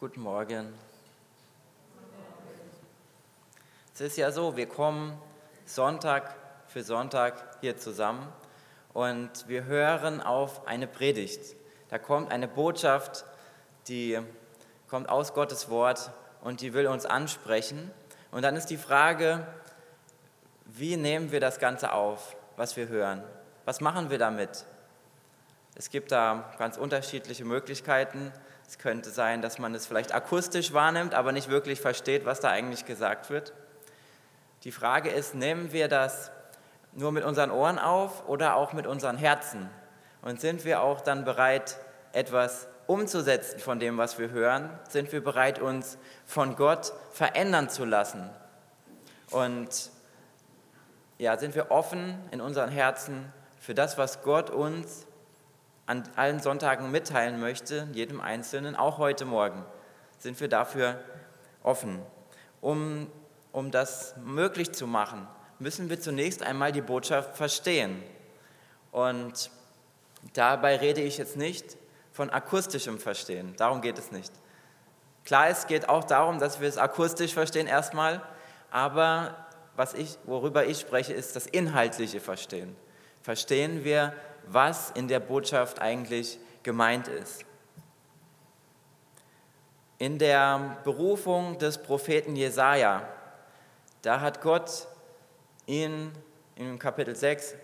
Guten Morgen. Es ist ja so, wir kommen Sonntag für Sonntag hier zusammen und wir hören auf eine Predigt. Da kommt eine Botschaft, die kommt aus Gottes Wort und die will uns ansprechen. Und dann ist die Frage, wie nehmen wir das Ganze auf, was wir hören? Was machen wir damit? Es gibt da ganz unterschiedliche Möglichkeiten. Es könnte sein, dass man es vielleicht akustisch wahrnimmt, aber nicht wirklich versteht, was da eigentlich gesagt wird. Die Frage ist, nehmen wir das nur mit unseren Ohren auf oder auch mit unseren Herzen? Und sind wir auch dann bereit, etwas umzusetzen von dem, was wir hören? Sind wir bereit, uns von Gott verändern zu lassen? Und ja, sind wir offen in unseren Herzen für das, was Gott uns an allen Sonntagen mitteilen möchte, jedem Einzelnen, auch heute Morgen, sind wir dafür offen. Um, um das möglich zu machen, müssen wir zunächst einmal die Botschaft verstehen. Und dabei rede ich jetzt nicht von akustischem Verstehen, darum geht es nicht. Klar, es geht auch darum, dass wir es akustisch verstehen erstmal, aber was ich, worüber ich spreche, ist das inhaltliche Verstehen. Verstehen wir was in der Botschaft eigentlich gemeint ist. In der Berufung des Propheten Jesaja, da hat Gott ihn in Kapitel 6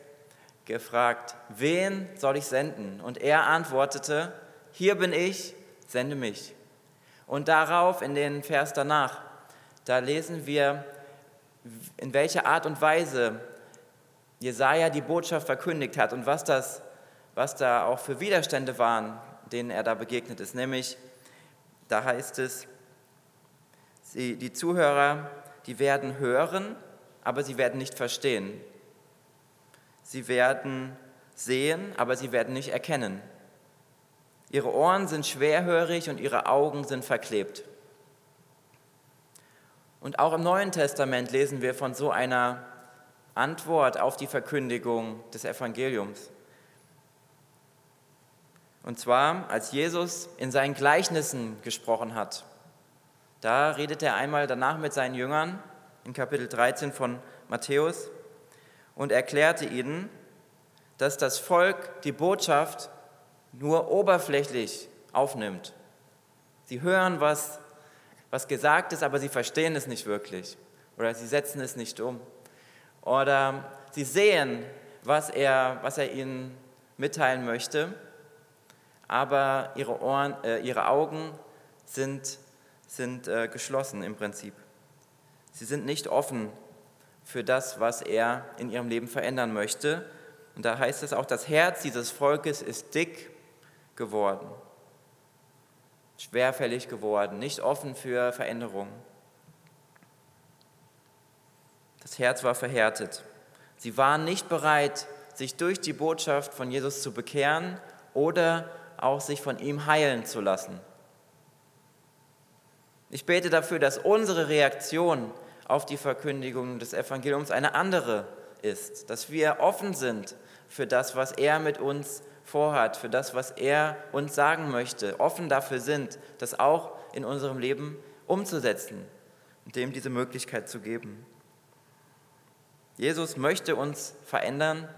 gefragt: Wen soll ich senden? Und er antwortete: Hier bin ich, sende mich. Und darauf, in den Vers danach, da lesen wir, in welcher Art und Weise Jesaja die Botschaft verkündigt hat und was, das, was da auch für Widerstände waren, denen er da begegnet ist. Nämlich, da heißt es, sie, die Zuhörer, die werden hören, aber sie werden nicht verstehen. Sie werden sehen, aber sie werden nicht erkennen. Ihre Ohren sind schwerhörig und ihre Augen sind verklebt. Und auch im Neuen Testament lesen wir von so einer Antwort auf die Verkündigung des Evangeliums. Und zwar, als Jesus in seinen Gleichnissen gesprochen hat. Da redet er einmal danach mit seinen Jüngern in Kapitel 13 von Matthäus und erklärte ihnen, dass das Volk die Botschaft nur oberflächlich aufnimmt. Sie hören, was, was gesagt ist, aber sie verstehen es nicht wirklich oder sie setzen es nicht um. Oder sie sehen, was er, was er ihnen mitteilen möchte, aber ihre, Ohren, äh, ihre Augen sind, sind äh, geschlossen im Prinzip. Sie sind nicht offen für das, was er in ihrem Leben verändern möchte. Und da heißt es auch, das Herz dieses Volkes ist dick geworden, schwerfällig geworden, nicht offen für Veränderungen. Das Herz war verhärtet. Sie waren nicht bereit, sich durch die Botschaft von Jesus zu bekehren oder auch sich von ihm heilen zu lassen. Ich bete dafür, dass unsere Reaktion auf die Verkündigung des Evangeliums eine andere ist, dass wir offen sind für das, was er mit uns vorhat, für das, was er uns sagen möchte, offen dafür sind, das auch in unserem Leben umzusetzen und dem diese Möglichkeit zu geben. Jesus möchte uns verändern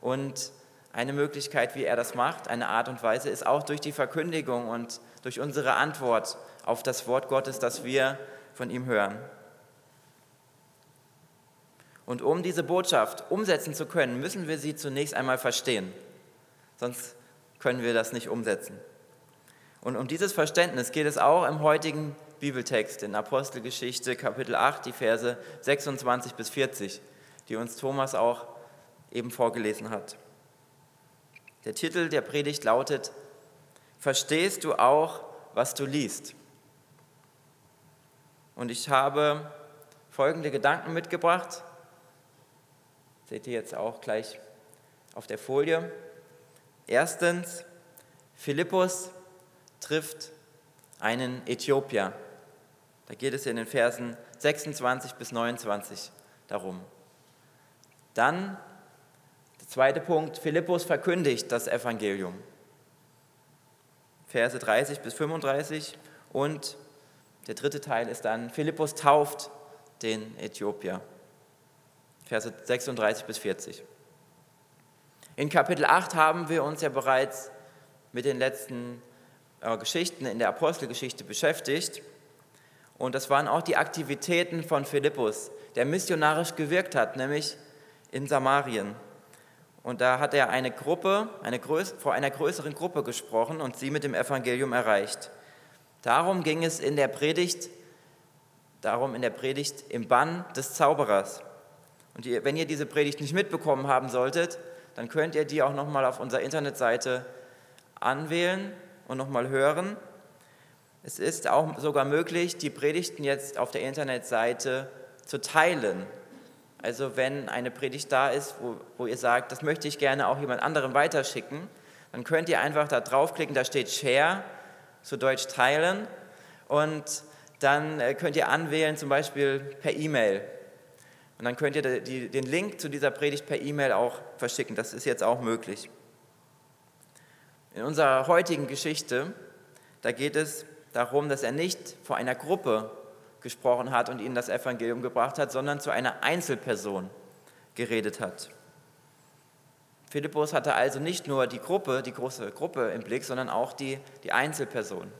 und eine Möglichkeit, wie er das macht, eine Art und Weise, ist auch durch die Verkündigung und durch unsere Antwort auf das Wort Gottes, das wir von ihm hören. Und um diese Botschaft umsetzen zu können, müssen wir sie zunächst einmal verstehen. Sonst können wir das nicht umsetzen. Und um dieses Verständnis geht es auch im heutigen Bibeltext in Apostelgeschichte Kapitel 8, die Verse 26 bis 40 die uns Thomas auch eben vorgelesen hat. Der Titel der Predigt lautet, Verstehst du auch, was du liest? Und ich habe folgende Gedanken mitgebracht. Seht ihr jetzt auch gleich auf der Folie. Erstens, Philippus trifft einen Äthiopier. Da geht es in den Versen 26 bis 29 darum. Dann der zweite Punkt, Philippus verkündigt das Evangelium. Verse 30 bis 35 Und der dritte Teil ist dann, Philippus tauft den Äthiopier. Verse 36 bis 40. In Kapitel 8 haben wir uns ja bereits mit den letzten äh, Geschichten in der Apostelgeschichte beschäftigt. Und das waren auch die Aktivitäten von Philippus, der missionarisch gewirkt hat, nämlich in Samarien. Und da hat er eine Gruppe, eine Größ vor einer größeren Gruppe gesprochen und sie mit dem Evangelium erreicht. Darum ging es in der Predigt, darum in der Predigt im Bann des Zauberers. Und wenn ihr diese Predigt nicht mitbekommen haben solltet, dann könnt ihr die auch nochmal auf unserer Internetseite anwählen und nochmal hören. Es ist auch sogar möglich, die Predigten jetzt auf der Internetseite zu teilen. Also wenn eine Predigt da ist, wo, wo ihr sagt, das möchte ich gerne auch jemand anderem weiterschicken, dann könnt ihr einfach da draufklicken, da steht Share, zu Deutsch teilen, und dann äh, könnt ihr anwählen, zum Beispiel per E-Mail. Und dann könnt ihr die, den Link zu dieser Predigt per E-Mail auch verschicken. Das ist jetzt auch möglich. In unserer heutigen Geschichte, da geht es darum, dass er nicht vor einer Gruppe gesprochen hat und ihnen das Evangelium gebracht hat, sondern zu einer Einzelperson geredet hat. Philippus hatte also nicht nur die Gruppe, die große Gruppe im Blick, sondern auch die, die Einzelperson.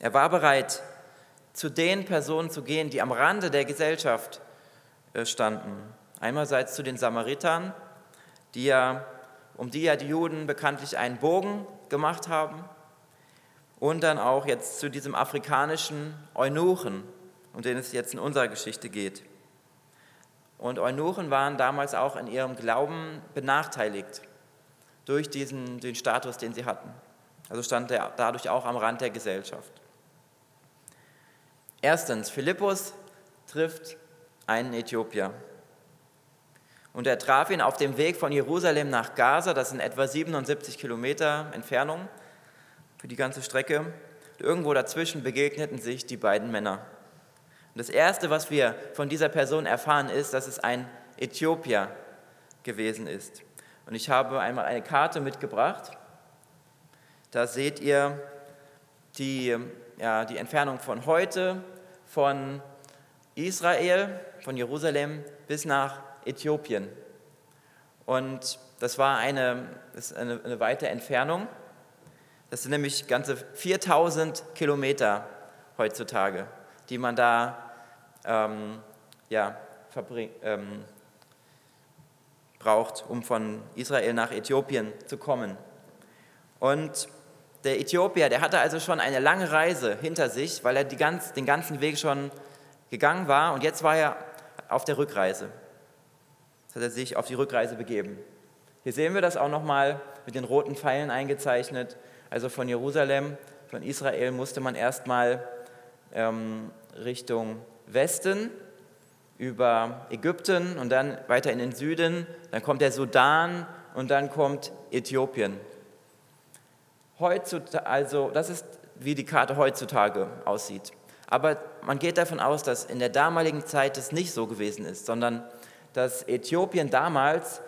Er war bereit, zu den Personen zu gehen, die am Rande der Gesellschaft äh, standen. Einerseits zu den Samaritern, die ja, um die ja die Juden bekanntlich einen Bogen gemacht haben und dann auch jetzt zu diesem afrikanischen Eunuchen, um den es jetzt in unserer Geschichte geht. Und Eunuchen waren damals auch in ihrem Glauben benachteiligt durch diesen, den Status, den sie hatten. Also stand er dadurch auch am Rand der Gesellschaft. Erstens, Philippus trifft einen Äthiopier. Und er traf ihn auf dem Weg von Jerusalem nach Gaza, das sind etwa 77 Kilometer Entfernung für die ganze Strecke. Irgendwo dazwischen begegneten sich die beiden Männer. Und das Erste, was wir von dieser Person erfahren, ist, dass es ein Äthiopier gewesen ist. Und ich habe einmal eine Karte mitgebracht. Da seht ihr die, ja, die Entfernung von heute, von Israel, von Jerusalem bis nach Äthiopien. Und das war eine, eine, eine weite Entfernung. Das sind nämlich ganze 4000 Kilometer heutzutage, die man da ähm, ja, ähm, braucht, um von Israel nach Äthiopien zu kommen. Und der Äthiopier, der hatte also schon eine lange Reise hinter sich, weil er ganz, den ganzen Weg schon gegangen war und jetzt war er auf der Rückreise. Jetzt hat er sich auf die Rückreise begeben. Hier sehen wir das auch nochmal mit den roten Pfeilen eingezeichnet. Also von Jerusalem, von Israel musste man erstmal ähm, Richtung Westen über Ägypten und dann weiter in den Süden. Dann kommt der Sudan und dann kommt Äthiopien. Heutzutage, also das ist, wie die Karte heutzutage aussieht. Aber man geht davon aus, dass in der damaligen Zeit es nicht so gewesen ist, sondern dass Äthiopien damals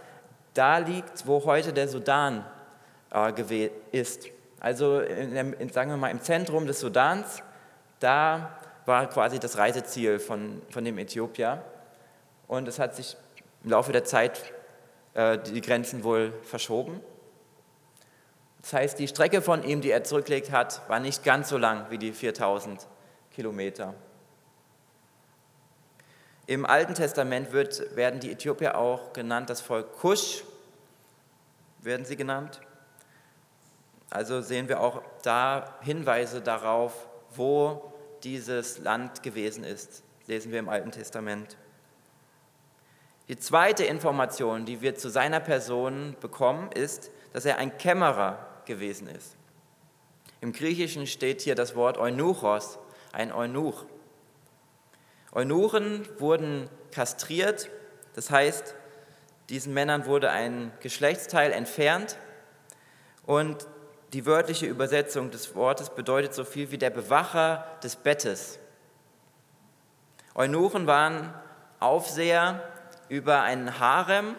da liegt, wo heute der Sudan äh, ist. Also in, in, sagen wir mal im Zentrum des Sudans, da war quasi das Reiseziel von, von dem Äthiopier. Und es hat sich im Laufe der Zeit äh, die Grenzen wohl verschoben. Das heißt, die Strecke von ihm, die er zurückgelegt hat, war nicht ganz so lang wie die 4000 Kilometer. Im Alten Testament wird, werden die Äthiopier auch genannt, das Volk Kusch werden sie genannt. Also sehen wir auch da Hinweise darauf, wo dieses Land gewesen ist. Lesen wir im Alten Testament. Die zweite Information, die wir zu seiner Person bekommen, ist, dass er ein Kämmerer gewesen ist. Im Griechischen steht hier das Wort Eunuchos, ein Eunuch. Eunuchen wurden kastriert, das heißt, diesen Männern wurde ein Geschlechtsteil entfernt und die wörtliche Übersetzung des Wortes bedeutet so viel wie der Bewacher des Bettes. Eunuchen waren Aufseher über einen Harem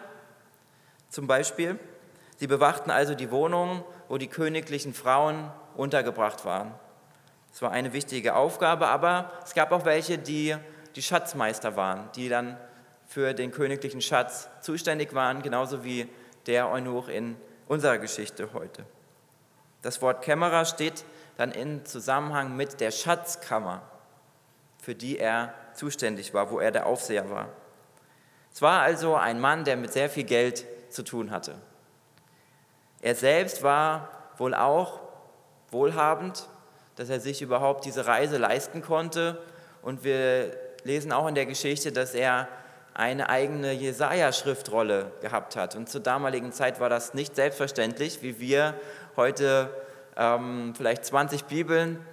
zum Beispiel. Sie bewachten also die Wohnungen, wo die königlichen Frauen untergebracht waren. Es war eine wichtige Aufgabe, aber es gab auch welche, die die Schatzmeister waren, die dann für den königlichen Schatz zuständig waren, genauso wie der Eunuch in unserer Geschichte heute. Das Wort Kämmerer steht dann in Zusammenhang mit der Schatzkammer, für die er zuständig war, wo er der Aufseher war. Es war also ein Mann, der mit sehr viel Geld zu tun hatte. Er selbst war wohl auch wohlhabend, dass er sich überhaupt diese Reise leisten konnte. Und wir lesen auch in der Geschichte, dass er eine eigene Jesaja-Schriftrolle gehabt hat. Und zur damaligen Zeit war das nicht selbstverständlich, wie wir heute ähm, vielleicht 20 Bibeln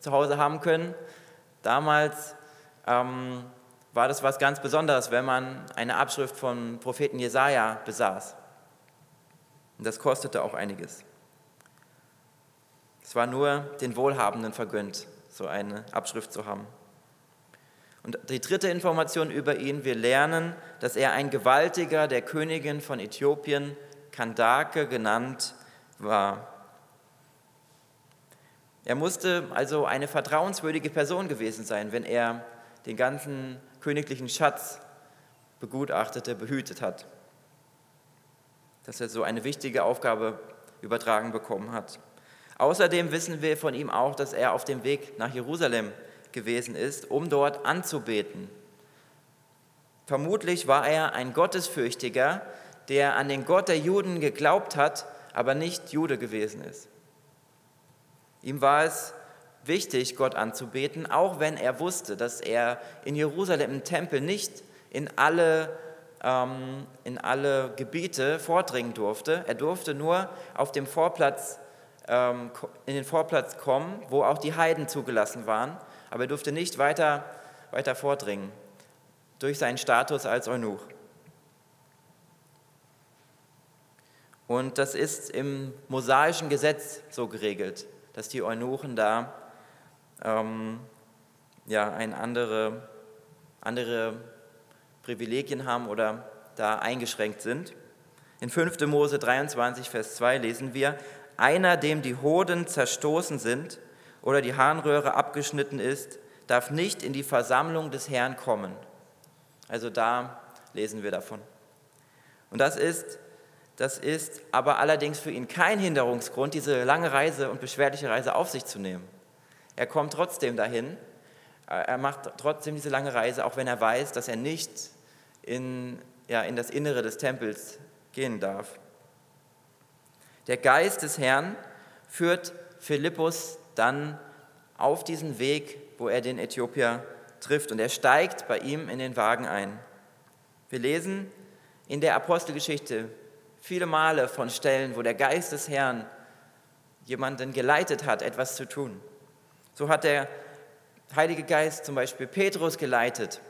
zu Hause haben können. Damals ähm, war das was ganz Besonderes, wenn man eine Abschrift von Propheten Jesaja besaß. Und das kostete auch einiges. Es war nur den Wohlhabenden vergönnt, so eine Abschrift zu haben. Und die dritte Information über ihn, wir lernen, dass er ein Gewaltiger der Königin von Äthiopien, Kandake genannt, war. Er musste also eine vertrauenswürdige Person gewesen sein, wenn er den ganzen königlichen Schatz begutachtete, behütet hat. Dass er so eine wichtige Aufgabe übertragen bekommen hat. Außerdem wissen wir von ihm auch, dass er auf dem Weg nach Jerusalem gewesen ist, um dort anzubeten. Vermutlich war er ein Gottesfürchtiger, der an den Gott der Juden geglaubt hat, aber nicht Jude gewesen ist. Ihm war es wichtig, Gott anzubeten, auch wenn er wusste, dass er in Jerusalem im Tempel nicht in alle, ähm, in alle Gebiete vordringen durfte. Er durfte nur auf dem Vorplatz, ähm, in den Vorplatz kommen, wo auch die Heiden zugelassen waren, aber er durfte nicht weiter, weiter vordringen durch seinen Status als Eunuch. Und das ist im mosaischen Gesetz so geregelt, dass die Eunuchen da ähm, ja, ein andere, andere Privilegien haben oder da eingeschränkt sind. In 5. Mose 23, Vers 2 lesen wir, einer, dem die Hoden zerstoßen sind oder die Harnröhre abgeschnitten ist, darf nicht in die Versammlung des Herrn kommen. Also da lesen wir davon. Und das ist, das ist aber allerdings für ihn kein Hinderungsgrund, diese lange Reise und beschwerliche Reise auf sich zu nehmen. Er kommt trotzdem dahin. Er macht trotzdem diese lange Reise, auch wenn er weiß, dass er nicht in, ja, in das Innere des Tempels gehen darf. Der Geist des Herrn führt Philippus dann auf diesen Weg, wo er den Äthiopier trifft. Und er steigt bei ihm in den Wagen ein. Wir lesen in der Apostelgeschichte viele Male von Stellen, wo der Geist des Herrn jemanden geleitet hat, etwas zu tun. So hat der Heilige Geist zum Beispiel Petrus geleitet,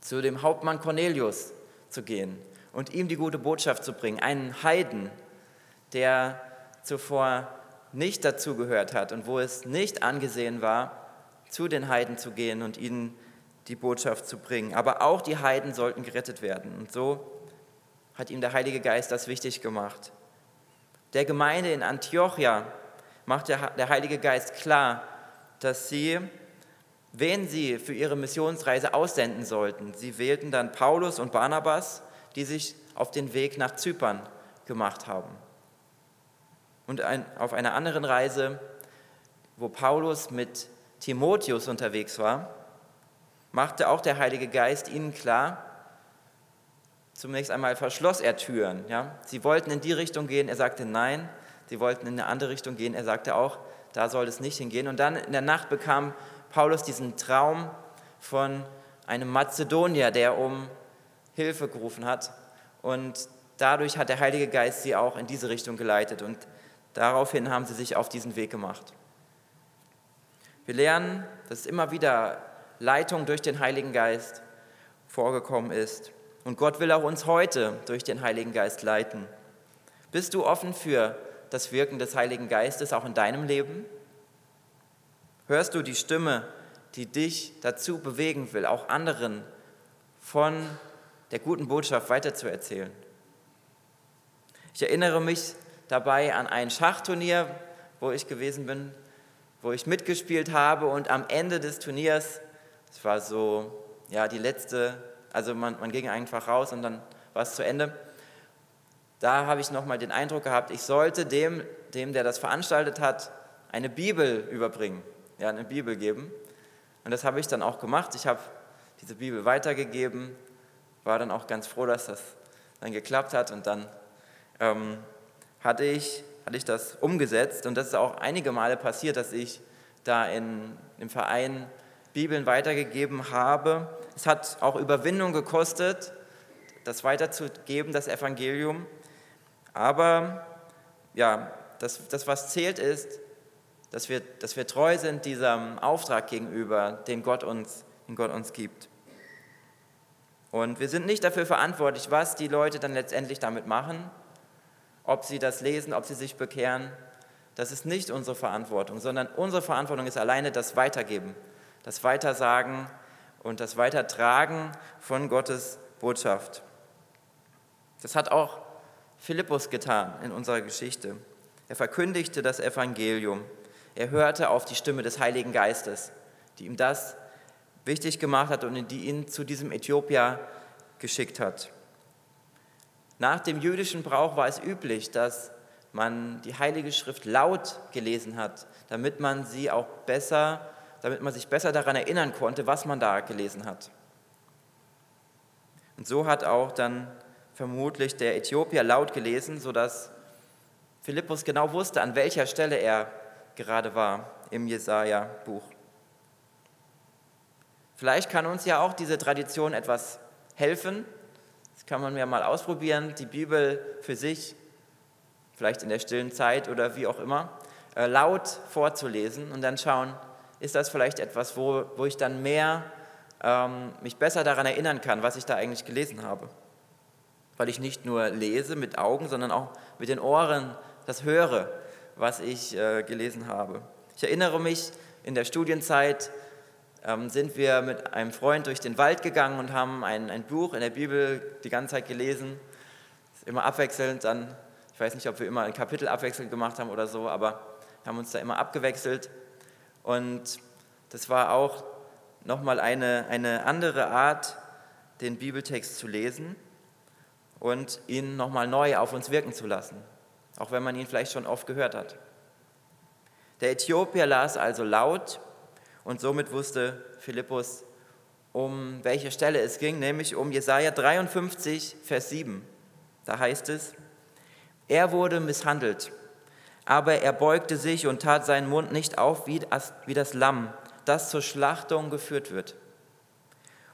zu dem Hauptmann Cornelius zu gehen und ihm die gute Botschaft zu bringen, einen Heiden, der zuvor nicht dazugehört hat und wo es nicht angesehen war, zu den Heiden zu gehen und ihnen die Botschaft zu bringen. Aber auch die Heiden sollten gerettet werden. Und so hat ihm der Heilige Geist das wichtig gemacht. Der Gemeinde in Antiochia macht der Heilige Geist klar, dass sie, wen sie für ihre Missionsreise aussenden sollten, sie wählten dann Paulus und Barnabas, die sich auf den Weg nach Zypern gemacht haben. Und ein, auf einer anderen Reise, wo Paulus mit Timotheus unterwegs war, machte auch der Heilige Geist ihnen klar, zunächst einmal verschloss er Türen. Ja? Sie wollten in die Richtung gehen, er sagte nein. Sie wollten in eine andere Richtung gehen, er sagte auch, da soll es nicht hingehen. Und dann in der Nacht bekam Paulus diesen Traum von einem Mazedonier, der um Hilfe gerufen hat. Und dadurch hat der Heilige Geist sie auch in diese Richtung geleitet. Und daraufhin haben sie sich auf diesen Weg gemacht. Wir lernen, dass immer wieder Leitung durch den Heiligen Geist vorgekommen ist. Und Gott will auch uns heute durch den Heiligen Geist leiten. Bist du offen für das Wirken des Heiligen Geistes auch in deinem Leben? Hörst du die Stimme, die dich dazu bewegen will, auch anderen von der guten Botschaft weiterzuerzählen? Ich erinnere mich dabei an ein Schachturnier, wo ich gewesen bin, wo ich mitgespielt habe und am Ende des Turniers, es war so, ja, die letzte, also man, man ging einfach raus und dann war es zu Ende. Da habe ich nochmal den Eindruck gehabt, ich sollte dem, dem, der das veranstaltet hat, eine Bibel überbringen, ja, eine Bibel geben. Und das habe ich dann auch gemacht. Ich habe diese Bibel weitergegeben, war dann auch ganz froh, dass das dann geklappt hat und dann ähm, hatte, ich, hatte ich das umgesetzt und das ist auch einige Male passiert, dass ich da in, im Verein Bibeln weitergegeben habe. Es hat auch Überwindung gekostet, das weiterzugeben, das Evangelium. Aber ja, das, das was zählt ist, dass wir, dass wir treu sind diesem Auftrag gegenüber, den Gott, uns, den Gott uns gibt. Und wir sind nicht dafür verantwortlich, was die Leute dann letztendlich damit machen, ob sie das lesen, ob sie sich bekehren. Das ist nicht unsere Verantwortung, sondern unsere Verantwortung ist alleine das Weitergeben, das Weitersagen und das Weitertragen von Gottes Botschaft. Das hat auch Philippus getan in unserer Geschichte. Er verkündigte das Evangelium. Er hörte auf die Stimme des Heiligen Geistes, die ihm das wichtig gemacht hat und die ihn zu diesem Äthiopier geschickt hat. Nach dem jüdischen Brauch war es üblich, dass man die Heilige Schrift laut gelesen hat, damit man sie auch besser, damit man sich besser daran erinnern konnte, was man da gelesen hat. Und so hat auch dann vermutlich der Äthiopier laut gelesen, sodass Philippus genau wusste, an welcher Stelle er gerade war im Jesaja-Buch. Vielleicht kann uns ja auch diese Tradition etwas helfen. Das kann man ja mal ausprobieren, die Bibel für sich, vielleicht in der stillen Zeit oder wie auch immer, äh, laut vorzulesen und dann schauen, ist das vielleicht etwas, wo, wo ich dann mehr ähm, mich besser daran erinnern kann, was ich da eigentlich gelesen habe. Weil ich nicht nur lese mit Augen, sondern auch mit den Ohren das höre, was ich äh, gelesen habe. Ich erinnere mich in der Studienzeit, ähm, sind wir mit einem Freund durch den Wald gegangen und haben ein, ein Buch in der Bibel die ganze Zeit gelesen. Immer abwechselnd, dann, ich weiß nicht, ob wir immer ein Kapitel abwechselnd gemacht haben oder so, aber haben uns da immer abgewechselt. Und das war auch nochmal eine, eine andere Art, den Bibeltext zu lesen und ihn nochmal neu auf uns wirken zu lassen, auch wenn man ihn vielleicht schon oft gehört hat. Der Äthiopier las also laut und somit wusste Philippus, um welche Stelle es ging, nämlich um Jesaja 53, Vers 7. Da heißt es: Er wurde misshandelt, aber er beugte sich und tat seinen Mund nicht auf wie das Lamm, das zur Schlachtung geführt wird.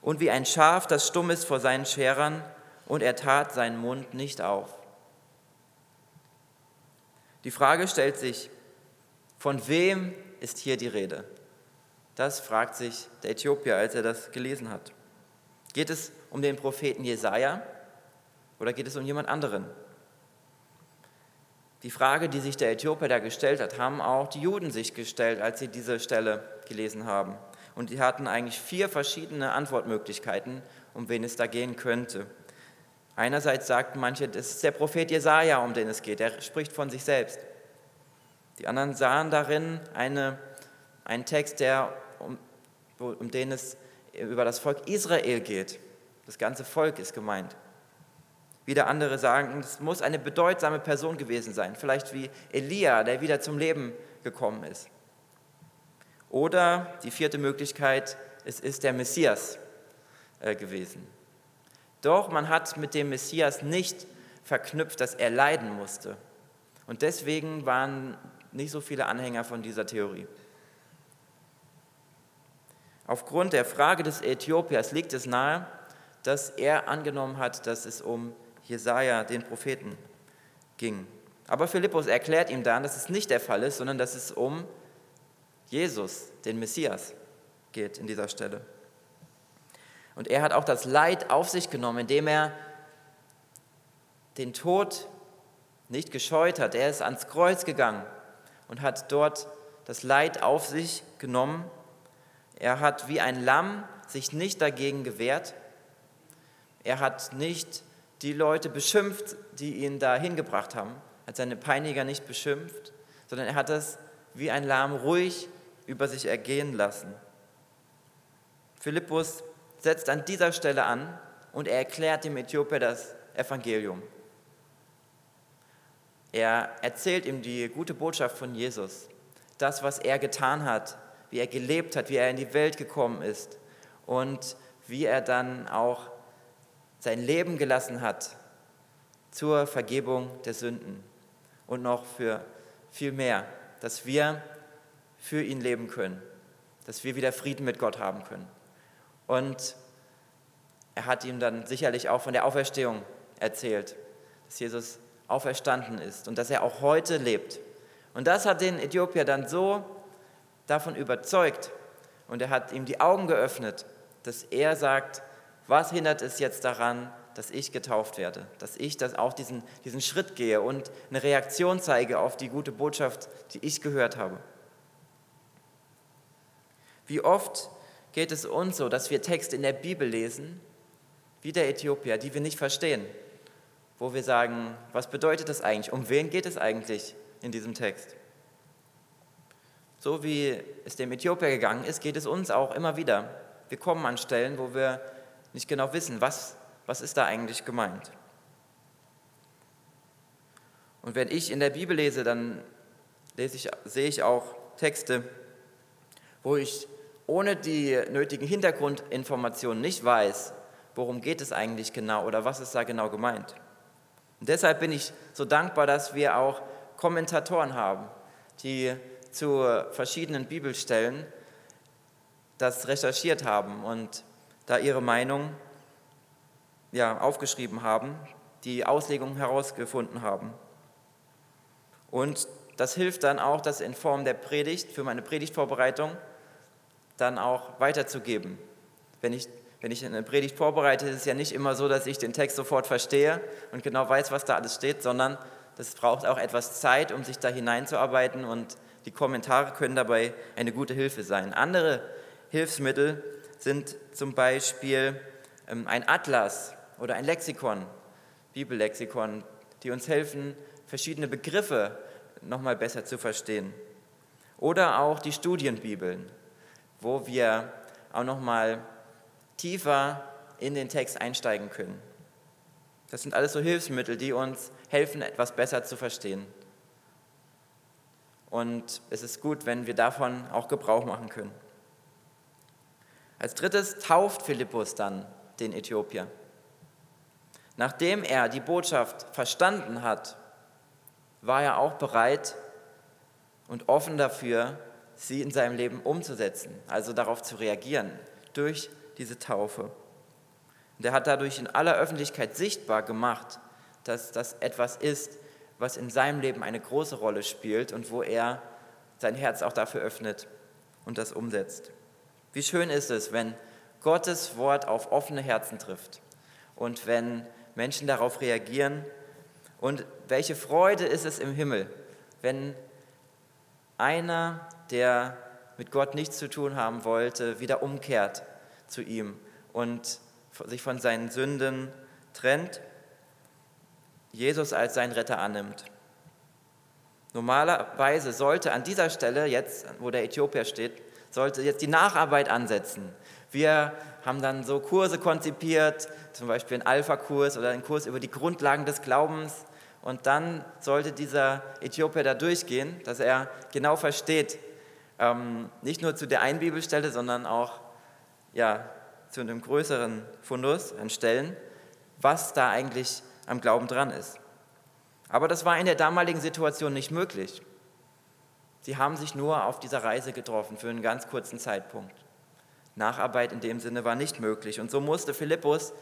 Und wie ein Schaf, das stumm ist vor seinen Scherern, und er tat seinen Mund nicht auf. Die Frage stellt sich, von wem ist hier die Rede? Das fragt sich der Äthiopier, als er das gelesen hat. Geht es um den Propheten Jesaja oder geht es um jemand anderen? Die Frage, die sich der Äthiopier da gestellt hat, haben auch die Juden sich gestellt, als sie diese Stelle gelesen haben. Und die hatten eigentlich vier verschiedene Antwortmöglichkeiten, um wen es da gehen könnte. Einerseits sagten manche, das ist der Prophet Jesaja, um den es geht. Er spricht von sich selbst. Die anderen sahen darin eine, einen Text, der um, um den es über das Volk Israel geht. Das ganze Volk ist gemeint. Wieder andere sagen, es muss eine bedeutsame Person gewesen sein, vielleicht wie Elia, der wieder zum Leben gekommen ist. Oder die vierte Möglichkeit, es ist der Messias äh, gewesen. Doch man hat mit dem Messias nicht verknüpft, dass er leiden musste. Und deswegen waren nicht so viele Anhänger von dieser Theorie. Aufgrund der Frage des Äthiopiers liegt es nahe, dass er angenommen hat, dass es um Jesaja, den Propheten, ging. Aber Philippus erklärt ihm dann, dass es nicht der Fall ist, sondern dass es um Jesus, den Messias, geht in dieser Stelle. Und er hat auch das Leid auf sich genommen, indem er den Tod nicht gescheut hat. Er ist ans Kreuz gegangen und hat dort das Leid auf sich genommen er hat wie ein Lamm sich nicht dagegen gewehrt. Er hat nicht die Leute beschimpft, die ihn da hingebracht haben, hat seine Peiniger nicht beschimpft, sondern er hat das wie ein Lamm ruhig über sich ergehen lassen. Philippus setzt an dieser Stelle an und er erklärt dem Äthiopier das Evangelium. Er erzählt ihm die gute Botschaft von Jesus, das, was er getan hat, wie er gelebt hat, wie er in die Welt gekommen ist und wie er dann auch sein Leben gelassen hat zur Vergebung der Sünden und noch für viel mehr, dass wir für ihn leben können, dass wir wieder Frieden mit Gott haben können. Und er hat ihm dann sicherlich auch von der Auferstehung erzählt, dass Jesus auferstanden ist und dass er auch heute lebt. Und das hat den Äthiopier dann so davon überzeugt und er hat ihm die Augen geöffnet, dass er sagt, was hindert es jetzt daran, dass ich getauft werde, dass ich das auch diesen, diesen Schritt gehe und eine Reaktion zeige auf die gute Botschaft, die ich gehört habe. Wie oft geht es uns so, dass wir Texte in der Bibel lesen, wie der Äthiopier, die wir nicht verstehen, wo wir sagen, was bedeutet das eigentlich? Um wen geht es eigentlich in diesem Text? So wie es dem Äthiopier gegangen ist, geht es uns auch immer wieder. Wir kommen an Stellen, wo wir nicht genau wissen, was, was ist da eigentlich gemeint. Und wenn ich in der Bibel lese, dann lese ich, sehe ich auch Texte, wo ich ohne die nötigen Hintergrundinformationen nicht weiß, worum geht es eigentlich genau oder was ist da genau gemeint. Und deshalb bin ich so dankbar, dass wir auch Kommentatoren haben, die zu verschiedenen Bibelstellen das recherchiert haben und da ihre Meinung ja, aufgeschrieben haben, die Auslegung herausgefunden haben. Und das hilft dann auch, das in Form der Predigt, für meine Predigtvorbereitung, dann auch weiterzugeben. Wenn ich, wenn ich eine Predigt vorbereite, ist es ja nicht immer so, dass ich den Text sofort verstehe und genau weiß, was da alles steht, sondern das braucht auch etwas Zeit, um sich da hineinzuarbeiten und die Kommentare können dabei eine gute Hilfe sein. Andere Hilfsmittel sind zum Beispiel ähm, ein Atlas oder ein Lexikon, Bibellexikon, die uns helfen, verschiedene Begriffe nochmal besser zu verstehen. Oder auch die Studienbibeln, wo wir auch noch mal tiefer in den Text einsteigen können. Das sind alles so Hilfsmittel, die uns helfen, etwas besser zu verstehen. Und es ist gut, wenn wir davon auch Gebrauch machen können. Als drittes tauft Philippus dann den Äthiopier. Nachdem er die Botschaft verstanden hat, war er auch bereit und offen dafür, sie in seinem Leben umzusetzen, also darauf zu reagieren, durch diese Taufe. Und er hat dadurch in aller Öffentlichkeit sichtbar gemacht, dass das etwas ist, was in seinem Leben eine große Rolle spielt und wo er sein Herz auch dafür öffnet und das umsetzt. Wie schön ist es, wenn Gottes Wort auf offene Herzen trifft und wenn Menschen darauf reagieren. Und welche Freude ist es im Himmel, wenn einer der mit Gott nichts zu tun haben wollte, wieder umkehrt zu ihm und sich von seinen Sünden trennt, Jesus als seinen Retter annimmt. Normalerweise sollte an dieser Stelle, jetzt wo der Äthiopier steht, sollte jetzt die Nacharbeit ansetzen. Wir haben dann so Kurse konzipiert, zum Beispiel einen Alpha-Kurs oder einen Kurs über die Grundlagen des Glaubens. Und dann sollte dieser Äthiopier da durchgehen, dass er genau versteht, ähm, nicht nur zu der einen Bibelstelle, sondern auch ja, zu einem größeren Fundus an Stellen, was da eigentlich am Glauben dran ist. Aber das war in der damaligen Situation nicht möglich. Sie haben sich nur auf dieser Reise getroffen für einen ganz kurzen Zeitpunkt. Nacharbeit in dem Sinne war nicht möglich. Und so musste Philippus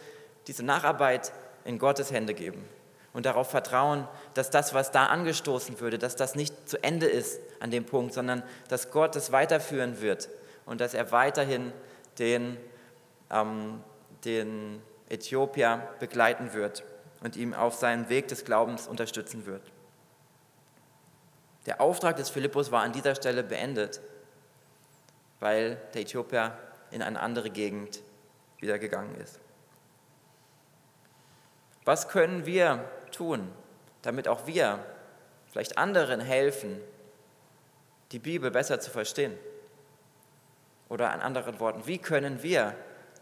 diese Nacharbeit in Gottes Hände geben und darauf vertrauen, dass das, was da angestoßen würde, dass das nicht zu Ende ist an dem Punkt, sondern dass Gott es weiterführen wird und dass er weiterhin den, ähm, den Äthiopier begleiten wird und ihm auf seinem Weg des Glaubens unterstützen wird. Der Auftrag des Philippus war an dieser Stelle beendet, weil der Äthiopier in eine andere Gegend wieder gegangen ist. Was können wir tun, damit auch wir vielleicht anderen helfen, die Bibel besser zu verstehen? Oder an anderen Worten, wie können wir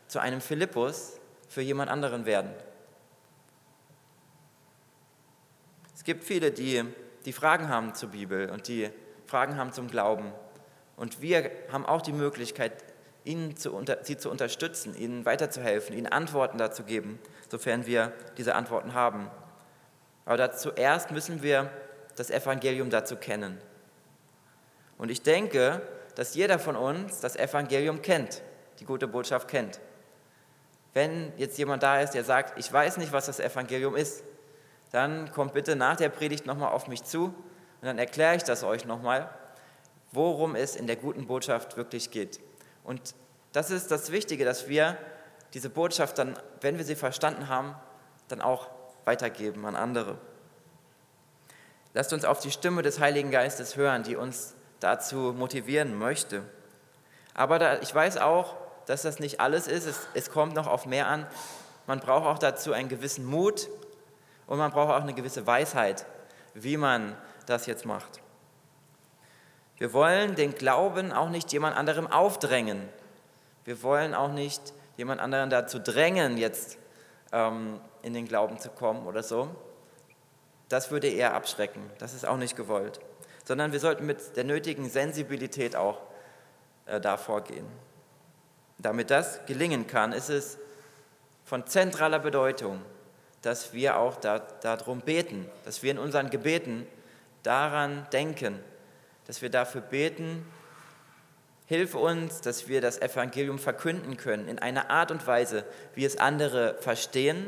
zu einem Philippus für jemand anderen werden? Es gibt viele, die, die Fragen haben zur Bibel und die Fragen haben zum Glauben. Und wir haben auch die Möglichkeit, ihnen zu, sie zu unterstützen, ihnen weiterzuhelfen, ihnen Antworten dazu geben, sofern wir diese Antworten haben. Aber zuerst müssen wir das Evangelium dazu kennen. Und ich denke, dass jeder von uns das Evangelium kennt, die gute Botschaft kennt. Wenn jetzt jemand da ist, der sagt, ich weiß nicht, was das Evangelium ist, dann kommt bitte nach der Predigt nochmal auf mich zu und dann erkläre ich das euch nochmal, worum es in der guten Botschaft wirklich geht. Und das ist das Wichtige, dass wir diese Botschaft dann, wenn wir sie verstanden haben, dann auch weitergeben an andere. Lasst uns auf die Stimme des Heiligen Geistes hören, die uns dazu motivieren möchte. Aber da, ich weiß auch, dass das nicht alles ist. Es, es kommt noch auf mehr an. Man braucht auch dazu einen gewissen Mut und man braucht auch eine gewisse Weisheit, wie man das jetzt macht. Wir wollen den Glauben auch nicht jemand anderem aufdrängen. Wir wollen auch nicht jemand anderen dazu drängen, jetzt ähm, in den Glauben zu kommen oder so. Das würde eher abschrecken. Das ist auch nicht gewollt sondern wir sollten mit der nötigen Sensibilität auch äh, da vorgehen. Damit das gelingen kann, ist es von zentraler Bedeutung, dass wir auch da, darum beten, dass wir in unseren Gebeten daran denken, dass wir dafür beten, hilf uns, dass wir das Evangelium verkünden können in einer Art und Weise, wie es andere verstehen,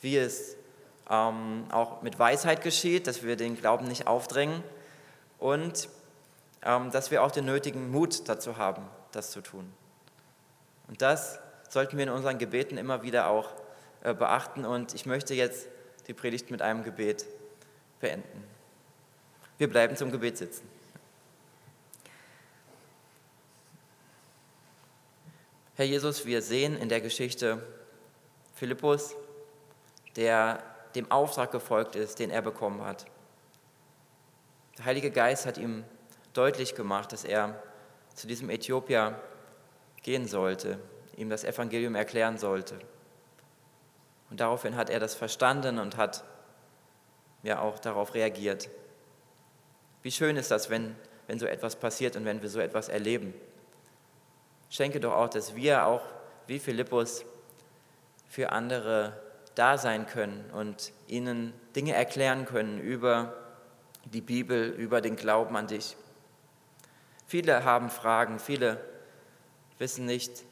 wie es ähm, auch mit Weisheit geschieht, dass wir den Glauben nicht aufdrängen und ähm, dass wir auch den nötigen Mut dazu haben, das zu tun. Und das sollten wir in unseren Gebeten immer wieder auch beachten. Und ich möchte jetzt die Predigt mit einem Gebet beenden. Wir bleiben zum Gebet sitzen. Herr Jesus, wir sehen in der Geschichte Philippus, der dem Auftrag gefolgt ist, den er bekommen hat. Der Heilige Geist hat ihm deutlich gemacht, dass er zu diesem Äthiopier gehen sollte, ihm das Evangelium erklären sollte. Und daraufhin hat er das verstanden und hat ja auch darauf reagiert. Wie schön ist das, wenn, wenn so etwas passiert und wenn wir so etwas erleben. Schenke doch auch, dass wir auch wie Philippus für andere da sein können und ihnen Dinge erklären können über die Bibel, über den Glauben an dich. Viele haben Fragen, viele wissen nicht,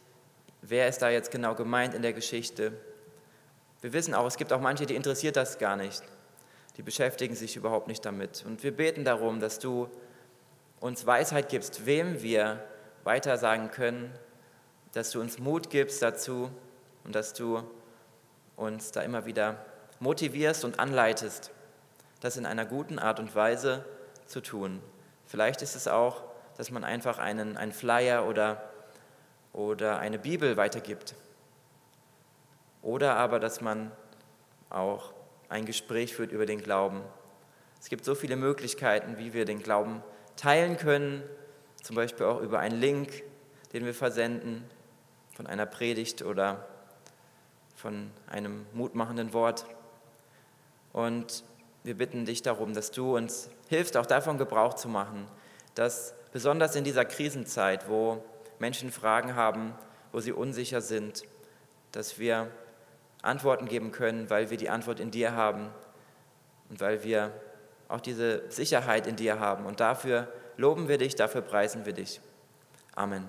wer ist da jetzt genau gemeint in der Geschichte. Wir wissen auch, es gibt auch manche, die interessiert das gar nicht. Die beschäftigen sich überhaupt nicht damit. Und wir beten darum, dass du uns Weisheit gibst, wem wir weiter sagen können, dass du uns Mut gibst dazu und dass du uns da immer wieder motivierst und anleitest das in einer guten Art und Weise zu tun. Vielleicht ist es auch, dass man einfach einen, einen Flyer oder, oder eine Bibel weitergibt. Oder aber, dass man auch ein Gespräch führt über den Glauben. Es gibt so viele Möglichkeiten, wie wir den Glauben teilen können, zum Beispiel auch über einen Link, den wir versenden, von einer Predigt oder von einem mutmachenden Wort. Und wir bitten dich darum, dass du uns hilfst, auch davon Gebrauch zu machen, dass besonders in dieser Krisenzeit, wo Menschen Fragen haben, wo sie unsicher sind, dass wir Antworten geben können, weil wir die Antwort in dir haben und weil wir auch diese Sicherheit in dir haben. Und dafür loben wir dich, dafür preisen wir dich. Amen.